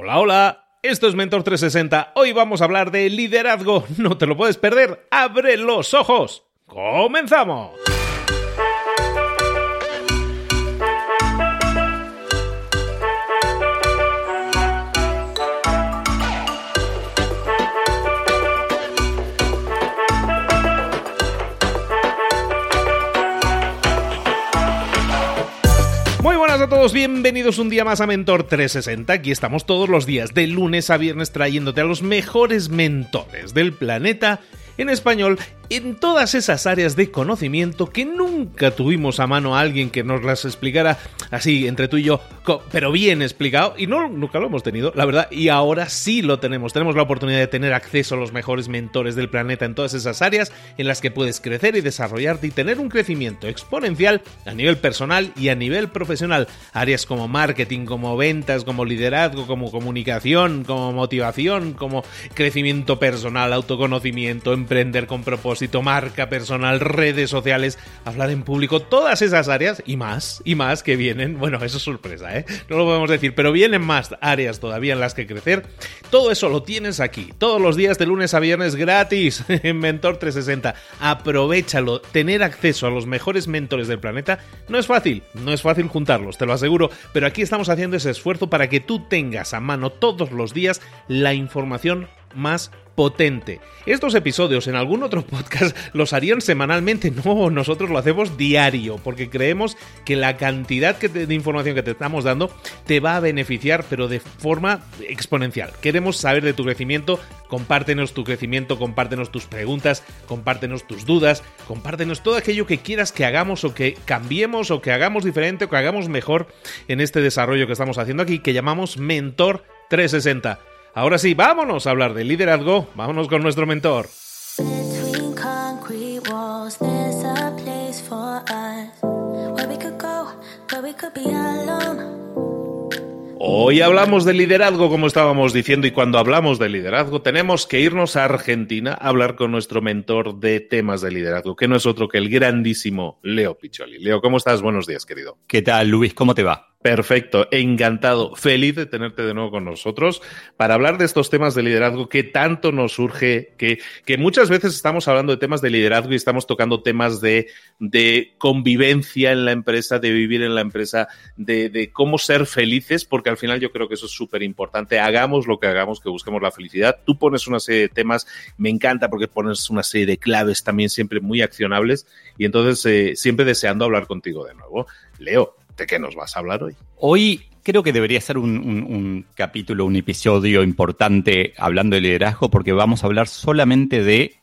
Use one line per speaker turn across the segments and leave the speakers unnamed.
Hola, hola. Esto es Mentor 360. Hoy vamos a hablar de liderazgo. No te lo puedes perder. Abre los ojos. ¡Comenzamos! A todos, bienvenidos un día más a Mentor 360. Aquí estamos todos los días, de lunes a viernes, trayéndote a los mejores mentores del planeta en español en todas esas áreas de conocimiento que nunca tuvimos a mano a alguien que nos las explicara así entre tú y yo, pero bien explicado, y no, nunca lo hemos tenido, la verdad, y ahora sí lo tenemos. Tenemos la oportunidad de tener acceso a los mejores mentores del planeta en todas esas áreas en las que puedes crecer y desarrollarte y tener un crecimiento exponencial a nivel personal y a nivel profesional. Áreas como marketing, como ventas, como liderazgo, como comunicación, como motivación, como crecimiento personal, autoconocimiento, emprender con propósito marca personal, redes sociales, hablar en público, todas esas áreas y más, y más que vienen, bueno, eso es sorpresa, ¿eh? No lo podemos decir, pero vienen más áreas todavía en las que crecer. Todo eso lo tienes aquí, todos los días de lunes a viernes gratis en Mentor 360. Aprovechalo, tener acceso a los mejores mentores del planeta no es fácil, no es fácil juntarlos, te lo aseguro, pero aquí estamos haciendo ese esfuerzo para que tú tengas a mano todos los días la información más potente. Estos episodios en algún otro podcast los harían semanalmente, no, nosotros lo hacemos diario, porque creemos que la cantidad de información que te estamos dando te va a beneficiar, pero de forma exponencial. Queremos saber de tu crecimiento, compártenos tu crecimiento, compártenos tus preguntas, compártenos tus dudas, compártenos todo aquello que quieras que hagamos o que cambiemos o que hagamos diferente o que hagamos mejor en este desarrollo que estamos haciendo aquí, que llamamos Mentor 360. Ahora sí, vámonos a hablar de liderazgo. Vámonos con nuestro mentor. Hoy hablamos de liderazgo, como estábamos diciendo, y cuando hablamos de liderazgo tenemos que irnos a Argentina a hablar con nuestro mentor de temas de liderazgo, que no es otro que el grandísimo Leo Picholi. Leo, ¿cómo estás? Buenos días, querido.
¿Qué tal, Luis? ¿Cómo te va?
Perfecto, encantado, feliz de tenerte de nuevo con nosotros para hablar de estos temas de liderazgo que tanto nos surge, que, que muchas veces estamos hablando de temas de liderazgo y estamos tocando temas de, de convivencia en la empresa, de vivir en la empresa, de, de cómo ser felices, porque al final yo creo que eso es súper importante. Hagamos lo que hagamos, que busquemos la felicidad. Tú pones una serie de temas, me encanta porque pones una serie de claves también siempre muy accionables y entonces eh, siempre deseando hablar contigo de nuevo. Leo, ¿De qué nos vas a hablar hoy?
Hoy creo que debería ser un, capítulo, un episodio importante hablando de liderazgo, porque vamos a hablar solamente de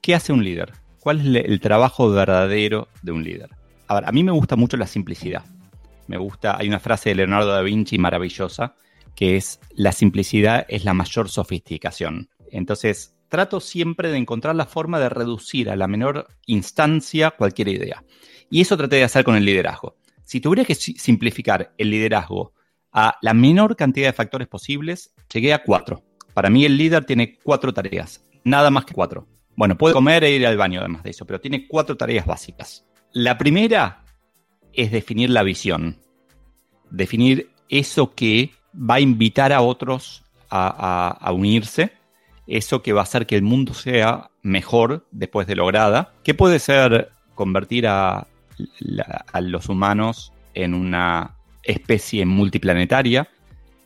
qué hace un líder, cuál es el trabajo verdadero de un líder. A ver, a mí me gusta mucho la simplicidad. Me gusta, hay una frase de Leonardo da Vinci maravillosa, que es, la simplicidad es la mayor sofisticación. Entonces, trato siempre de encontrar la forma de reducir a la menor instancia cualquier idea. Y eso traté de hacer con el liderazgo. Si tuviera que simplificar el liderazgo a la menor cantidad de factores posibles, llegué a cuatro. Para mí el líder tiene cuatro tareas, nada más que cuatro. Bueno, puede comer e ir al baño además de eso, pero tiene cuatro tareas básicas. La primera es definir la visión, definir eso que va a invitar a otros a, unirse, eso que va a hacer que el mundo sea mejor después de lograda, que puede ser convertir a, a los humanos en una especie multiplanetaria,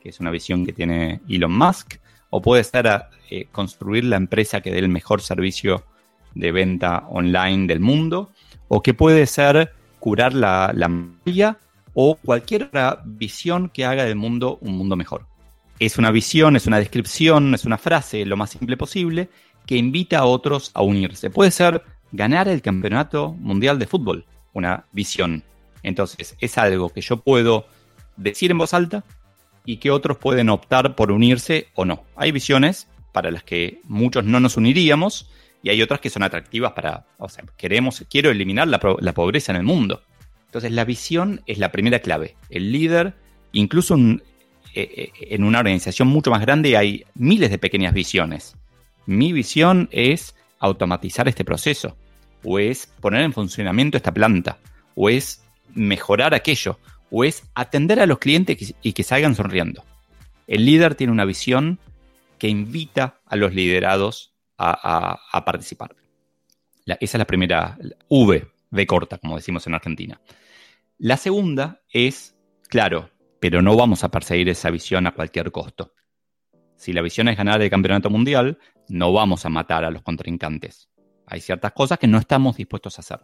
que es una visión que tiene Elon Musk, o puede ser eh, construir la empresa que dé el mejor servicio de venta online del mundo, o que puede ser curar la, la o cualquier otra visión que haga del mundo un mundo mejor. Es una visión, es una descripción, es una frase lo más simple posible que invita a otros a unirse. Puede ser ganar el campeonato mundial de fútbol, una visión. Entonces, es algo que yo puedo decir en voz alta y que otros pueden optar por unirse o no. Hay visiones para las que muchos no nos uniríamos y hay otras que son atractivas para, o sea, queremos, quiero eliminar la, pobreza en el mundo. Entonces, la visión es la primera clave. El líder, incluso eh, eh, en una organización mucho más grande, hay miles de pequeñas visiones. Mi visión es automatizar este proceso o es poner en funcionamiento esta planta, o es mejorar aquello, o es atender a los clientes y que salgan sonriendo. El líder tiene una visión que invita a los liderados a, participar. esa es la primera V, V corta, como decimos en Argentina. La segunda es, claro, pero no vamos a perseguir esa visión a cualquier costo. Si la visión es ganar el campeonato mundial, no vamos a matar a los contrincantes. Hay ciertas cosas que no estamos dispuestos a hacer.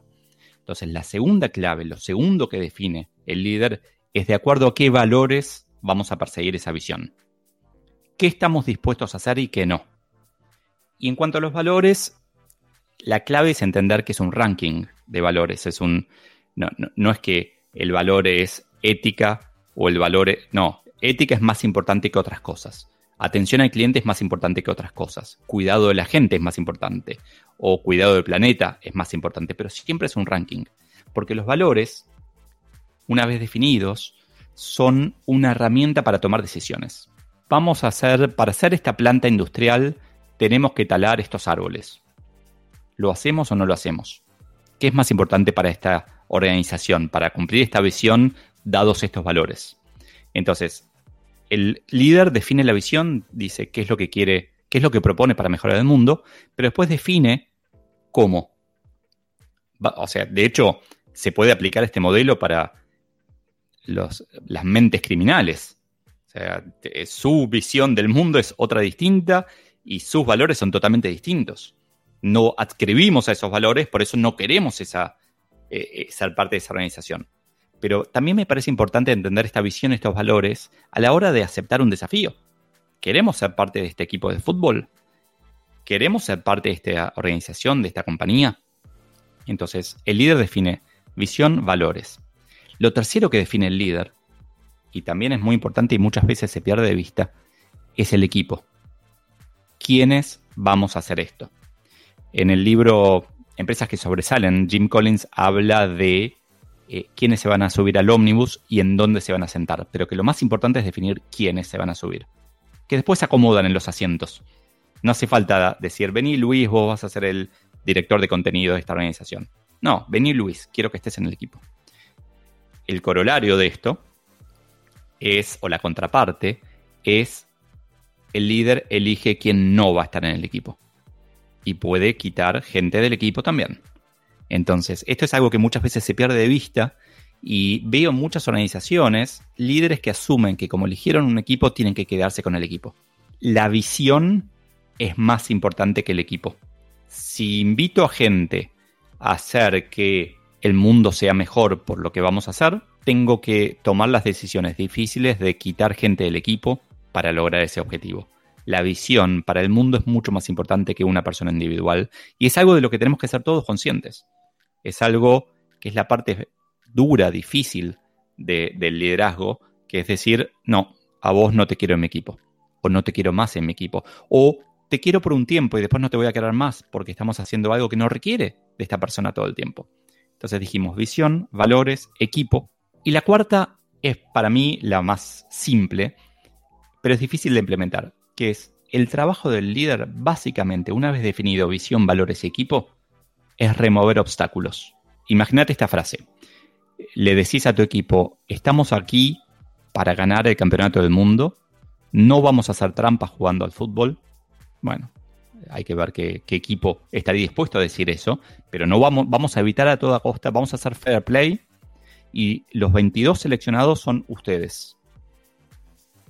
Entonces, la segunda clave, lo segundo que define el líder es de acuerdo a qué valores vamos a perseguir esa visión. ¿Qué estamos dispuestos a hacer y qué no? Y en cuanto a los valores, la clave es entender que es un ranking de valores. Es un. No, es que el valor es ética o el valor. No, ética es más importante que otras cosas. Atención al cliente es más importante que otras cosas. Cuidado de la gente es más importante o cuidado del planeta es más importante, pero siempre es un ranking. Porque los valores, una vez definidos, son una herramienta para tomar decisiones. Vamos a hacer, para hacer esta planta industrial, tenemos que talar estos árboles. ¿Lo hacemos o no lo hacemos? ¿Qué es más importante para esta organización, para cumplir esta visión, dados estos valores? Entonces, el líder define la visión, dice qué es lo que quiere qué es lo que propone para mejorar el mundo, pero después define cómo. O sea, de hecho, se puede aplicar este modelo para las mentes criminales. O sea, su visión del mundo es otra distinta y sus valores son totalmente distintos. No adscribimos a esos valores, por eso no queremos esa, eh, ser parte de esa organización. Pero también me parece importante entender esta visión, estos valores, a la hora de aceptar un desafío. ¿Queremos ser parte de este equipo de fútbol? ¿Queremos ser parte de esta organización, de esta compañía? Entonces, el líder define visión, valores. Lo tercero que define el líder, y también es muy importante y muchas veces se pierde de vista, es el equipo. ¿Quiénes vamos a hacer esto? En el libro Empresas que sobresalen, Jim Collins habla de eh, quiénes se van a subir al ómnibus y en dónde se van a sentar, pero que lo más importante es definir quiénes se van a subir que después se acomodan en los asientos. No hace falta decir, vení Luis, vos vas a ser el director de contenido de esta organización. No, vení Luis, quiero que estés en el equipo. El corolario de esto es, o la contraparte, es el líder elige quién no va a estar en el equipo. Y puede quitar gente del equipo también. Entonces, esto es algo que muchas veces se pierde de vista y veo muchas organizaciones, líderes que asumen que como eligieron un equipo, tienen que quedarse con el equipo. La visión es más importante que el equipo. Si invito a gente a hacer que el mundo sea mejor por lo que vamos a hacer, tengo que tomar las decisiones difíciles de quitar gente del equipo para lograr ese objetivo. La visión para el mundo es mucho más importante que una persona individual y es algo de lo que tenemos que ser todos conscientes. Es algo que es la parte dura, difícil del liderazgo, que es decir, no, a vos no te quiero en mi equipo, o no te quiero más en mi equipo, o te quiero por un tiempo y después no te voy a querer más porque estamos haciendo algo que no requiere de esta persona todo el tiempo. Entonces dijimos visión, valores, equipo. Y la cuarta es para mí la más simple, pero es difícil de implementar, que es el trabajo del líder básicamente, una vez definido visión, valores y equipo, es remover obstáculos. Imagínate esta frase le decís a tu equipo, estamos aquí para ganar el campeonato del mundo, no vamos a hacer trampas jugando al fútbol, bueno, hay que ver qué, equipo estaría dispuesto a decir eso, pero no vamos, vamos a evitar a toda costa, vamos a hacer fair play y los 22 seleccionados son ustedes.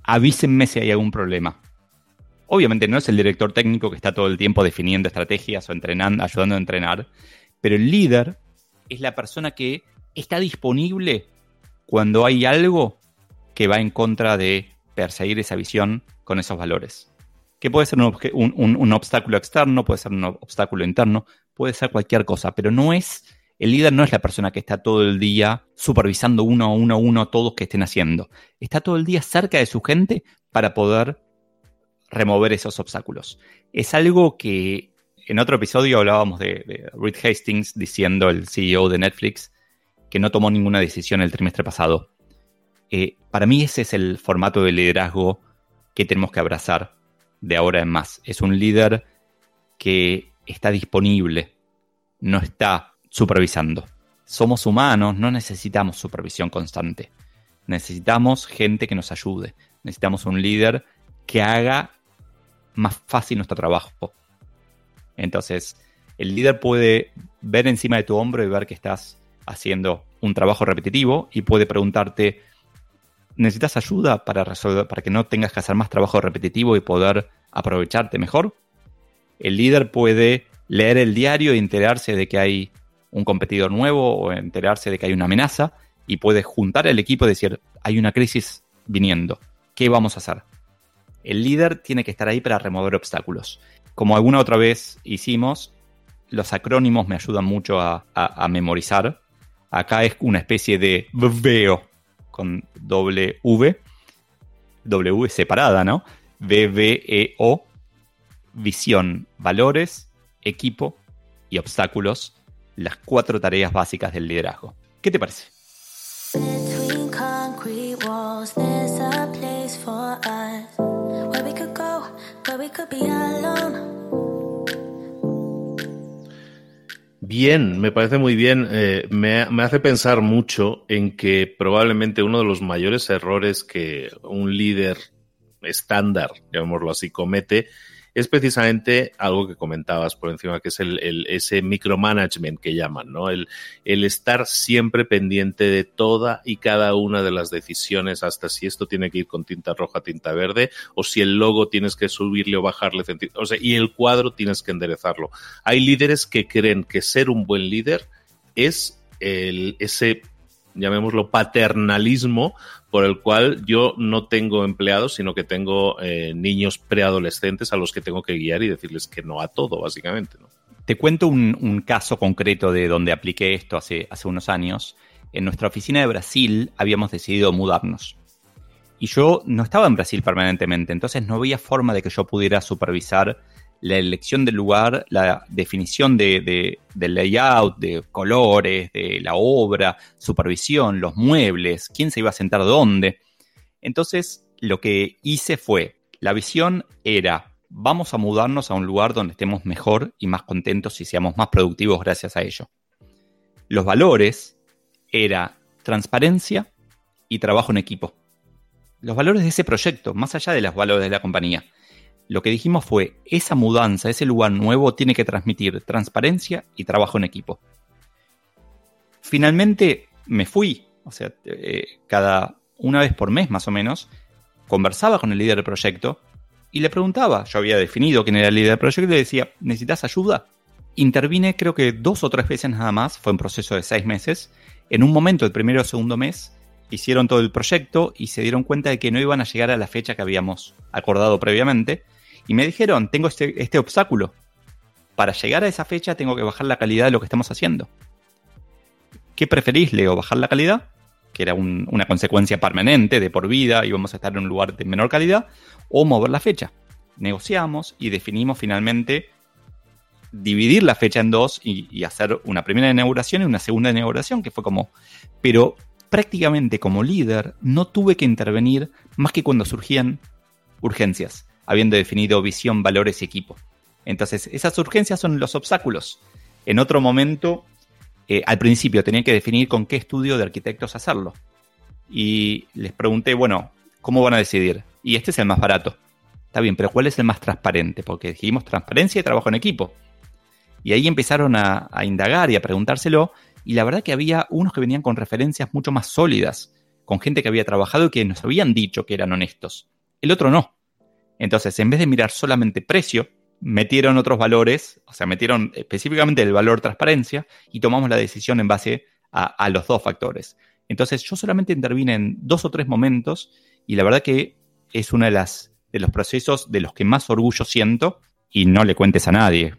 Avísenme si hay algún problema. Obviamente no es el director técnico que está todo el tiempo definiendo estrategias o entrenando, ayudando a entrenar, pero el líder es la persona que está disponible cuando hay algo que va en contra de perseguir esa visión con esos valores. Que puede ser un, obstáculo externo, puede ser un obstáculo interno, puede ser cualquier cosa, pero no es, el líder no es la persona que está todo el día supervisando uno a uno a uno todos que estén haciendo. Está todo el día cerca de su gente para poder remover esos obstáculos. Es algo que en otro episodio hablábamos de, Reed Hastings diciendo, el CEO de Netflix, que no tomó ninguna decisión el trimestre pasado. Eh, para mí ese es el formato de liderazgo que tenemos que abrazar de ahora en más. Es un líder que está disponible, no está supervisando. Somos humanos, no necesitamos supervisión constante. Necesitamos gente que nos ayude. necesitamos un líder que haga más fácil nuestro trabajo. Entonces, el líder puede ver encima de tu hombro y ver que estás haciendo un trabajo repetitivo y puede preguntarte, ¿necesitas ayuda para resolver, para que no tengas que hacer más trabajo repetitivo y poder aprovecharte mejor? El líder puede leer el diario y enterarse de que hay un competidor nuevo o enterarse de que hay una amenaza y puede juntar el equipo y decir, hay una crisis viniendo, ¿qué vamos a hacer? El líder tiene que estar ahí para remover obstáculos. Como alguna otra vez hicimos, los acrónimos me ayudan mucho a, memorizar. Acá es una especie de VEO con doble V, W separada, ¿no? V-V-E-O, visión, valores, equipo y obstáculos, las cuatro tareas básicas del liderazgo. ¿Qué te parece?
Bien, me parece muy bien. Eh, me, me, hace pensar mucho en que probablemente uno de los mayores errores que un líder estándar, llamémoslo así, comete es precisamente algo que comentabas por encima, que es el, ese micromanagement que llaman, ¿no? El, estar siempre pendiente de toda y cada una de las decisiones, hasta si esto tiene que ir con tinta roja, tinta verde, o si el logo tienes que subirle o bajarle, o sea, y el cuadro tienes que enderezarlo. Hay líderes que creen que ser un buen líder es el, ese llamémoslo paternalismo, por el cual yo no tengo empleados, sino que tengo eh, niños preadolescentes a los que tengo que guiar y decirles que no a todo, básicamente. ¿no?
Te cuento un, caso concreto de donde apliqué esto hace, hace unos años. En nuestra oficina de Brasil habíamos decidido mudarnos. Y yo no estaba en Brasil permanentemente, entonces no había forma de que yo pudiera supervisar la elección del lugar, la definición de, del layout, de colores, de la obra, supervisión, los muebles, quién se iba a sentar dónde. Entonces, lo que hice fue, la visión era, vamos a mudarnos a un lugar donde estemos mejor y más contentos y seamos más productivos gracias a ello. Los valores era transparencia y trabajo en equipo. Los valores de ese proyecto, más allá de los valores de la compañía lo que dijimos fue, esa mudanza, ese lugar nuevo tiene que transmitir transparencia y trabajo en equipo. Finalmente me fui, o sea, eh, cada una vez por mes más o menos, conversaba con el líder del proyecto y le preguntaba, yo había definido quién era el líder del proyecto y le decía, ¿necesitas ayuda? Intervine creo que dos o tres veces nada más, fue un proceso de seis meses. En un momento, el primero o segundo mes, hicieron todo el proyecto y se dieron cuenta de que no iban a llegar a la fecha que habíamos acordado previamente y me dijeron, tengo este, este, obstáculo. Para llegar a esa fecha tengo que bajar la calidad de lo que estamos haciendo. ¿Qué preferís, Leo? ¿Bajar la calidad? Que era una consecuencia permanente de por vida y vamos a estar en un lugar de menor calidad. O mover la fecha. Negociamos y definimos finalmente dividir la fecha en dos y, y, hacer una primera inauguración y una segunda inauguración, que fue como... Pero prácticamente como líder no tuve que intervenir más que cuando surgían urgencias habiendo definido visión, valores y equipo. Entonces, esas urgencias son los obstáculos. En otro momento, eh, al principio tenía que definir con qué estudio de arquitectos hacerlo. Y les pregunté, bueno, ¿cómo van a decidir? Y este es el más barato. Está bien, pero ¿cuál es el más transparente? Porque dijimos transparencia y trabajo en equipo. Y ahí empezaron a, a indagar y a preguntárselo. Y la verdad que había unos que venían con referencias mucho más sólidas, con gente que había trabajado y que nos habían dicho que eran honestos. El otro no. Entonces, en vez de mirar solamente precio, metieron otros valores, o sea, metieron específicamente el valor transparencia y tomamos la decisión en base a, los dos factores. Entonces, yo solamente intervine en dos o tres momentos y la verdad que es uno de, las, de los procesos de los que más orgullo siento y no le cuentes a nadie,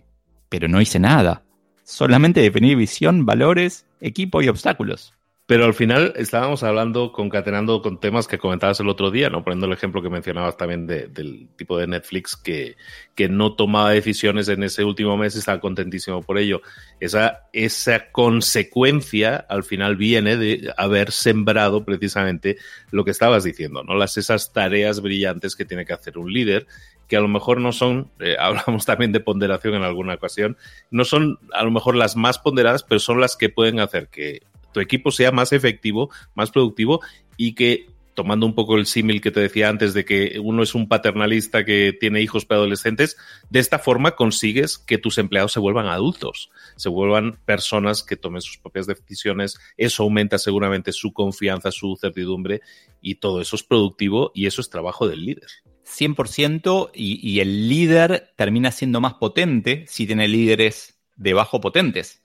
pero no hice nada. Solamente definí visión, valores, equipo y obstáculos.
Pero al final estábamos hablando, concatenando con temas que comentabas el otro día, ¿no? Poniendo el ejemplo que mencionabas también del tipo de Netflix que, que no tomaba decisiones en ese último mes y estaba contentísimo por ello. Esa, esa consecuencia al final viene de haber sembrado precisamente lo que estabas diciendo, ¿no? Las, esas tareas brillantes que tiene que hacer un líder que a lo mejor no son, eh, hablamos también de ponderación en alguna ocasión, no son a lo mejor las más ponderadas, pero son las que pueden hacer que tu equipo sea más efectivo, más productivo y que tomando un poco el símil que te decía antes de que uno es un paternalista que tiene hijos preadolescentes, de esta forma consigues que tus empleados se vuelvan adultos, se vuelvan personas que tomen sus propias decisiones, eso aumenta seguramente su confianza, su certidumbre y todo eso es productivo y eso es trabajo del líder.
100% y, y el líder termina siendo más potente si tiene líderes debajo potentes.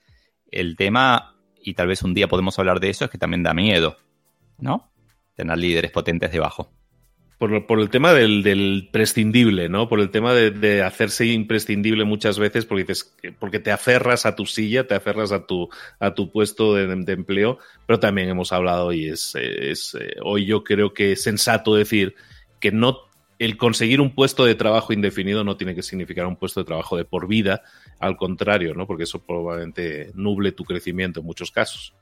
El tema, y tal vez un día podemos hablar de eso, es que también da miedo, ¿no? Tener líderes potentes debajo.
Por, por el tema del, del, prescindible, ¿no? Por el tema de, hacerse imprescindible muchas veces porque dices, porque te aferras a tu silla, te aferras a tu, a tu puesto de, de empleo, pero también hemos hablado y es, es eh, hoy yo creo que es sensato decir que no el conseguir un puesto de trabajo indefinido no tiene que significar un puesto de trabajo de por vida, al contrario, ¿no? Porque eso probablemente nuble tu crecimiento en muchos casos.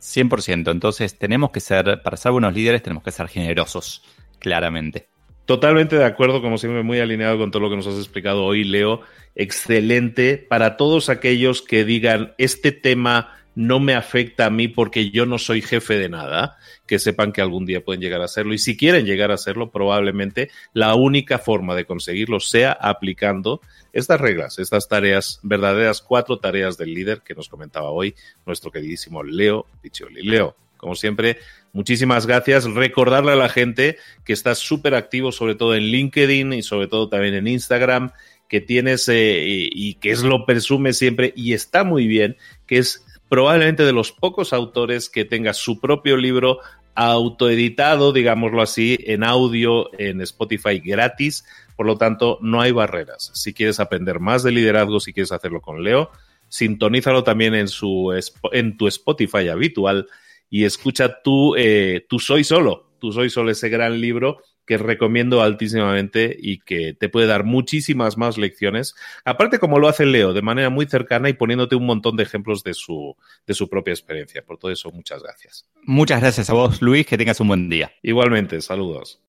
100%. Entonces, tenemos que ser, para ser buenos líderes, tenemos que ser generosos, claramente.
Totalmente de acuerdo, como siempre, muy alineado con todo lo que nos has explicado hoy, Leo. Excelente. Para todos aquellos que digan, este tema no me afecta a mí porque yo no soy jefe de nada, que sepan que algún día pueden llegar a serlo. Y si quieren llegar a serlo, probablemente la única forma de conseguirlo sea aplicando estas reglas, estas tareas, verdaderas cuatro tareas del líder que nos comentaba hoy nuestro queridísimo Leo Piccioli. Leo, como siempre, muchísimas gracias. Recordarle a la gente que estás súper activo, sobre todo en LinkedIn y sobre todo también en Instagram, que tienes eh, y, y que es lo presume siempre y está muy bien, que es probablemente de los pocos autores que tenga su propio libro autoeditado, digámoslo así, en audio en Spotify gratis. Por lo tanto, no hay barreras. Si quieres aprender más de liderazgo, si quieres hacerlo con Leo, sintonízalo también en, su, en tu Spotify habitual y escucha tú, eh, tú Soy Solo, tú Soy Solo, ese gran libro que recomiendo altísimamente y que te puede dar muchísimas más lecciones. Aparte, como lo hace Leo, de manera muy cercana y poniéndote un montón de ejemplos de su, de su propia experiencia. Por todo eso, muchas gracias.
Muchas gracias a vos, Luis. Que tengas un buen día.
Igualmente, saludos.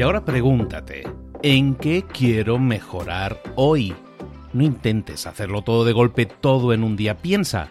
Y ahora pregúntate, ¿en qué quiero mejorar hoy? No intentes hacerlo todo de golpe, todo en un día. Piensa.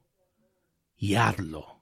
y hazlo.